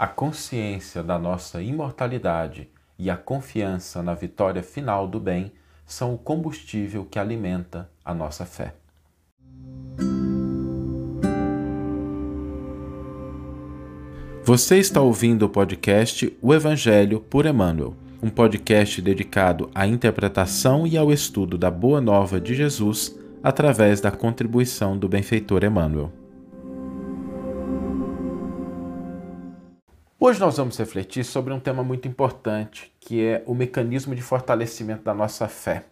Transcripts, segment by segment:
A consciência da nossa imortalidade e a confiança na vitória final do bem são o combustível que alimenta a nossa fé. Você está ouvindo o podcast O Evangelho por Emmanuel, um podcast dedicado à interpretação e ao estudo da Boa Nova de Jesus através da contribuição do benfeitor Emmanuel. Hoje nós vamos refletir sobre um tema muito importante, que é o mecanismo de fortalecimento da nossa fé.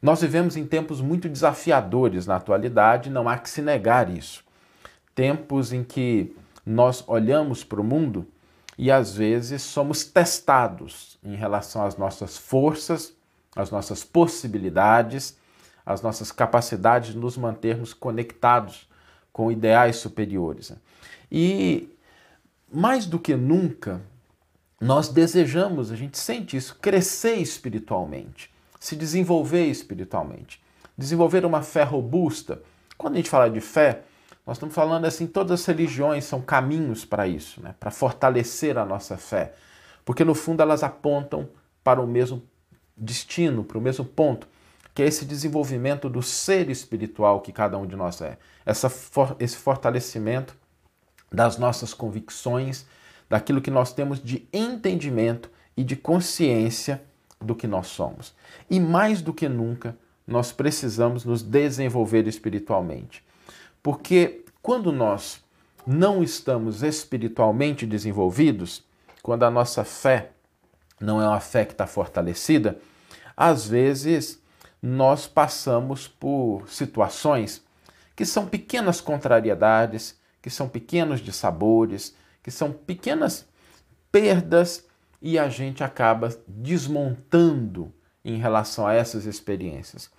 Nós vivemos em tempos muito desafiadores na atualidade, não há que se negar isso. Tempos em que nós olhamos para o mundo e às vezes somos testados em relação às nossas forças, às nossas possibilidades, às nossas capacidades de nos mantermos conectados com ideais superiores. E mais do que nunca, nós desejamos, a gente sente isso, crescer espiritualmente, se desenvolver espiritualmente, desenvolver uma fé robusta. Quando a gente fala de fé, nós estamos falando assim, todas as religiões são caminhos para isso, né? para fortalecer a nossa fé. Porque no fundo elas apontam para o mesmo destino, para o mesmo ponto, que é esse desenvolvimento do ser espiritual que cada um de nós é. Essa, esse fortalecimento das nossas convicções, daquilo que nós temos de entendimento e de consciência do que nós somos. E mais do que nunca, nós precisamos nos desenvolver espiritualmente. Porque quando nós não estamos espiritualmente desenvolvidos, quando a nossa fé não é uma fé que está fortalecida, às vezes nós passamos por situações que são pequenas contrariedades, que são pequenos dissabores, que são pequenas perdas e a gente acaba desmontando em relação a essas experiências.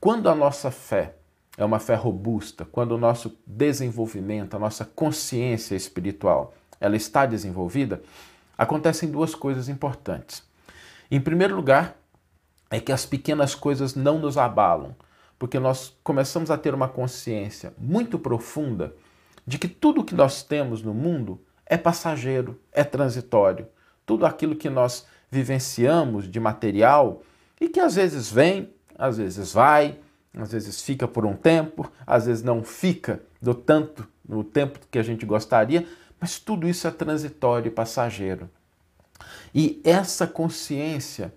Quando a nossa fé é uma fé robusta, quando o nosso desenvolvimento, a nossa consciência espiritual, ela está desenvolvida, acontecem duas coisas importantes. Em primeiro lugar, é que as pequenas coisas não nos abalam, porque nós começamos a ter uma consciência muito profunda de que tudo que nós temos no mundo é passageiro, é transitório. Tudo aquilo que nós vivenciamos de material e que às vezes vem, às vezes vai, às vezes fica por um tempo, às vezes não fica do tanto no tempo que a gente gostaria, mas tudo isso é transitório e passageiro. E essa consciência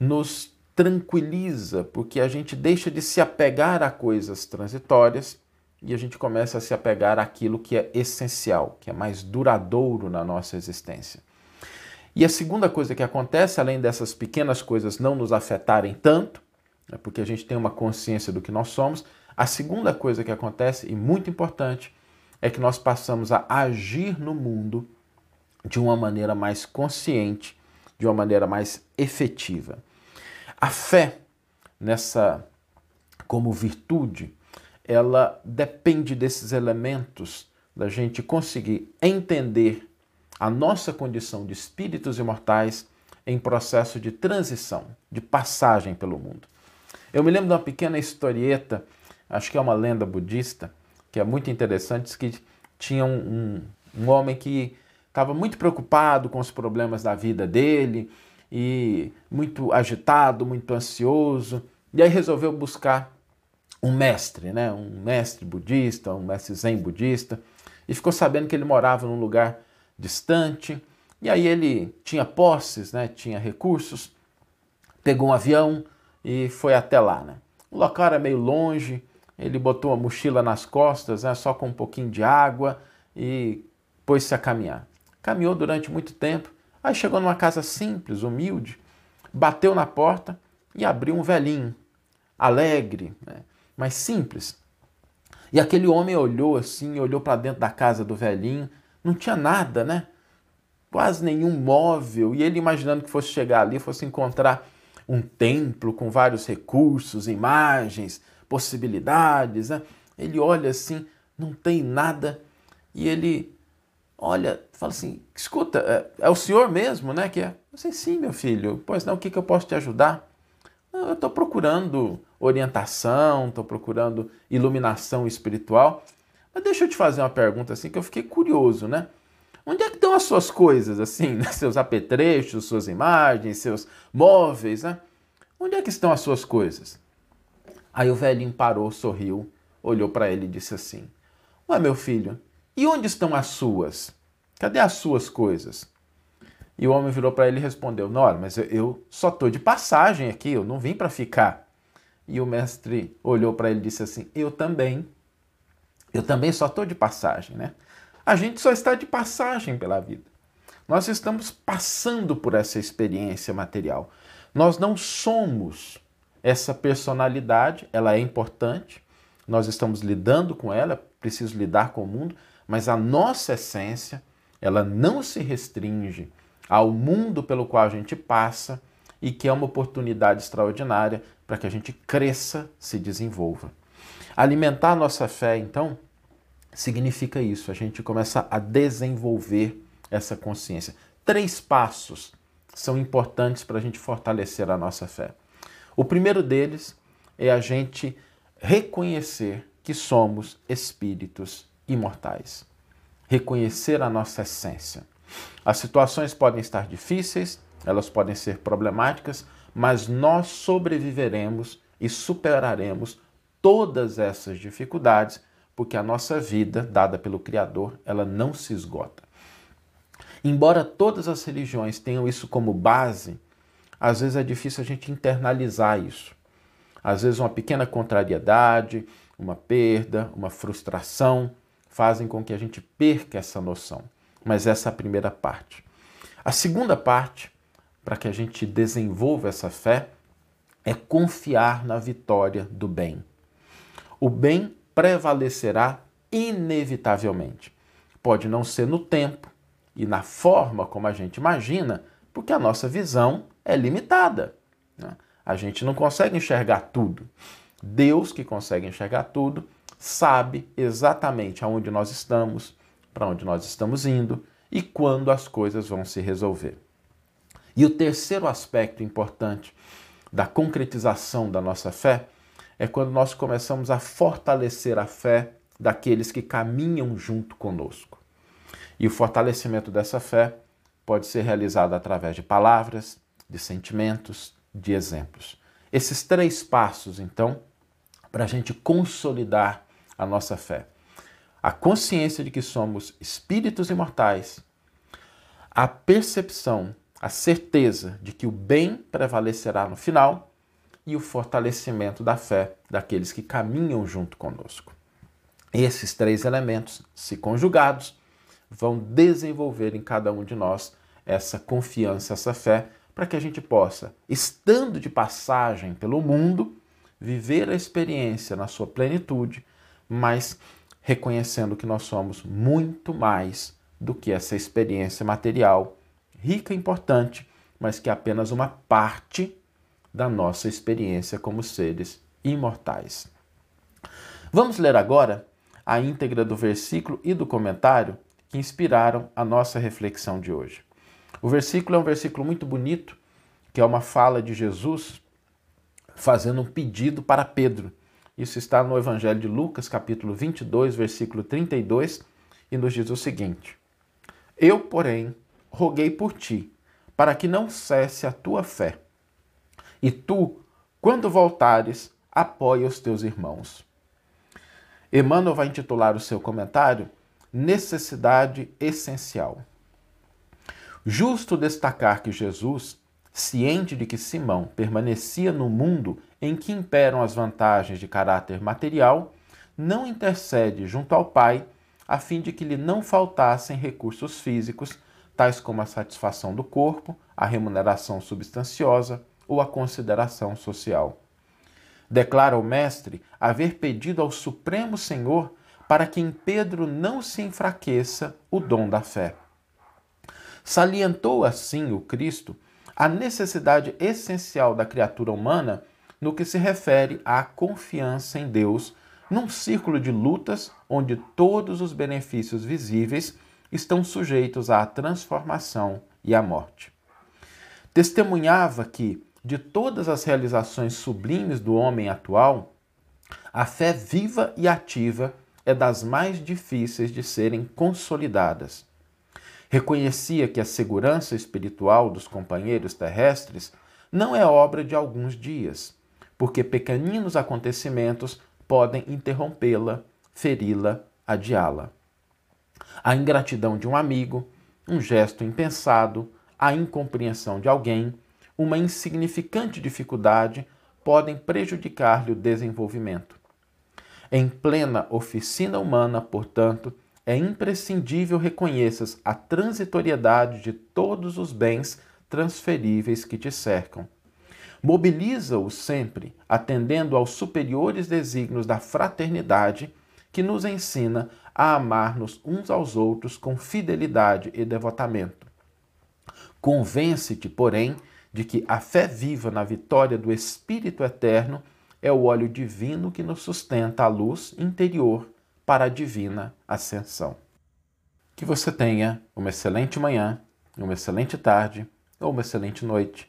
nos tranquiliza, porque a gente deixa de se apegar a coisas transitórias e a gente começa a se apegar àquilo que é essencial, que é mais duradouro na nossa existência. E a segunda coisa que acontece, além dessas pequenas coisas não nos afetarem tanto, é porque a gente tem uma consciência do que nós somos. A segunda coisa que acontece, e muito importante, é que nós passamos a agir no mundo de uma maneira mais consciente, de uma maneira mais efetiva. A fé, nessa como virtude, ela depende desses elementos da gente conseguir entender a nossa condição de espíritos imortais em processo de transição, de passagem pelo mundo. Eu me lembro de uma pequena historieta, acho que é uma lenda budista, que é muito interessante, que tinha um, um, um homem que estava muito preocupado com os problemas da vida dele e muito agitado, muito ansioso, e aí resolveu buscar um mestre, né? um mestre budista, um mestre zen budista, e ficou sabendo que ele morava num lugar distante, e aí ele tinha posses, né? tinha recursos, pegou um avião, e foi até lá. Né? O local era meio longe, ele botou a mochila nas costas, né, só com um pouquinho de água e pôs-se a caminhar. Caminhou durante muito tempo, aí chegou numa casa simples, humilde, bateu na porta e abriu um velhinho, alegre, né, mas simples. E aquele homem olhou assim, olhou para dentro da casa do velhinho, não tinha nada, né? Quase nenhum móvel, e ele imaginando que fosse chegar ali, fosse encontrar um templo com vários recursos, imagens, possibilidades. Né? Ele olha assim, não tem nada, e ele olha, fala assim: escuta, é, é o senhor mesmo, né? Que é. Eu sei, sim, meu filho. Pois não, o que, que eu posso te ajudar? Eu estou procurando orientação, estou procurando iluminação espiritual. Mas deixa eu te fazer uma pergunta assim que eu fiquei curioso, né? Onde é que estão as suas coisas, assim, né? seus apetrechos, suas imagens, seus móveis, né? Onde é que estão as suas coisas? Aí o velhinho parou, sorriu, olhou para ele e disse assim: Ué, meu filho, e onde estão as suas? Cadê as suas coisas? E o homem virou para ele e respondeu: Não, mas eu, eu só estou de passagem aqui, eu não vim para ficar. E o mestre olhou para ele e disse assim: Eu também. Eu também só estou de passagem, né? A gente só está de passagem pela vida. Nós estamos passando por essa experiência material. Nós não somos essa personalidade, ela é importante, nós estamos lidando com ela, é preciso lidar com o mundo, mas a nossa essência, ela não se restringe ao mundo pelo qual a gente passa e que é uma oportunidade extraordinária para que a gente cresça, se desenvolva. Alimentar nossa fé, então, significa isso, a gente começa a desenvolver essa consciência. Três passos são importantes para a gente fortalecer a nossa fé. O primeiro deles é a gente reconhecer que somos espíritos imortais. Reconhecer a nossa essência. As situações podem estar difíceis, elas podem ser problemáticas, mas nós sobreviveremos e superaremos todas essas dificuldades, porque a nossa vida, dada pelo Criador, ela não se esgota. Embora todas as religiões tenham isso como base, às vezes é difícil a gente internalizar isso. Às vezes, uma pequena contrariedade, uma perda, uma frustração fazem com que a gente perca essa noção. Mas essa é a primeira parte. A segunda parte, para que a gente desenvolva essa fé, é confiar na vitória do bem. O bem prevalecerá inevitavelmente. Pode não ser no tempo, e na forma como a gente imagina, porque a nossa visão é limitada. Né? A gente não consegue enxergar tudo. Deus, que consegue enxergar tudo, sabe exatamente aonde nós estamos, para onde nós estamos indo e quando as coisas vão se resolver. E o terceiro aspecto importante da concretização da nossa fé é quando nós começamos a fortalecer a fé daqueles que caminham junto conosco. E o fortalecimento dessa fé pode ser realizado através de palavras, de sentimentos, de exemplos. Esses três passos, então, para a gente consolidar a nossa fé: a consciência de que somos espíritos imortais, a percepção, a certeza de que o bem prevalecerá no final e o fortalecimento da fé daqueles que caminham junto conosco. Esses três elementos, se conjugados, vão desenvolver em cada um de nós essa confiança, essa fé, para que a gente possa, estando de passagem pelo mundo, viver a experiência na sua plenitude, mas reconhecendo que nós somos muito mais do que essa experiência material, rica e importante, mas que é apenas uma parte da nossa experiência como seres imortais. Vamos ler agora a íntegra do versículo e do comentário que inspiraram a nossa reflexão de hoje. O versículo é um versículo muito bonito, que é uma fala de Jesus fazendo um pedido para Pedro. Isso está no Evangelho de Lucas, capítulo 22, versículo 32, e nos diz o seguinte: Eu, porém, roguei por ti, para que não cesse a tua fé. E tu, quando voltares, apoia os teus irmãos. Emmanuel vai intitular o seu comentário necessidade essencial. Justo destacar que Jesus, ciente de que Simão permanecia no mundo em que imperam as vantagens de caráter material, não intercede junto ao Pai a fim de que lhe não faltassem recursos físicos, tais como a satisfação do corpo, a remuneração substanciosa ou a consideração social. Declara o Mestre haver pedido ao Supremo Senhor para que em Pedro não se enfraqueça o dom da fé. Salientou assim o Cristo a necessidade essencial da criatura humana no que se refere à confiança em Deus num círculo de lutas onde todos os benefícios visíveis estão sujeitos à transformação e à morte. Testemunhava que, de todas as realizações sublimes do homem atual, a fé viva e ativa é das mais difíceis de serem consolidadas. Reconhecia que a segurança espiritual dos companheiros terrestres não é obra de alguns dias, porque pequeninos acontecimentos podem interrompê-la, feri-la, adiá-la. A ingratidão de um amigo, um gesto impensado, a incompreensão de alguém, uma insignificante dificuldade podem prejudicar-lhe o desenvolvimento. Em plena oficina humana, portanto, é imprescindível reconheças a transitoriedade de todos os bens transferíveis que te cercam. Mobiliza-os sempre, atendendo aos superiores desígnios da fraternidade, que nos ensina a amar-nos uns aos outros com fidelidade e devotamento. Convence-te, porém, de que a fé viva na vitória do Espírito Eterno é o óleo divino que nos sustenta a luz interior para a divina ascensão. Que você tenha uma excelente manhã, uma excelente tarde ou uma excelente noite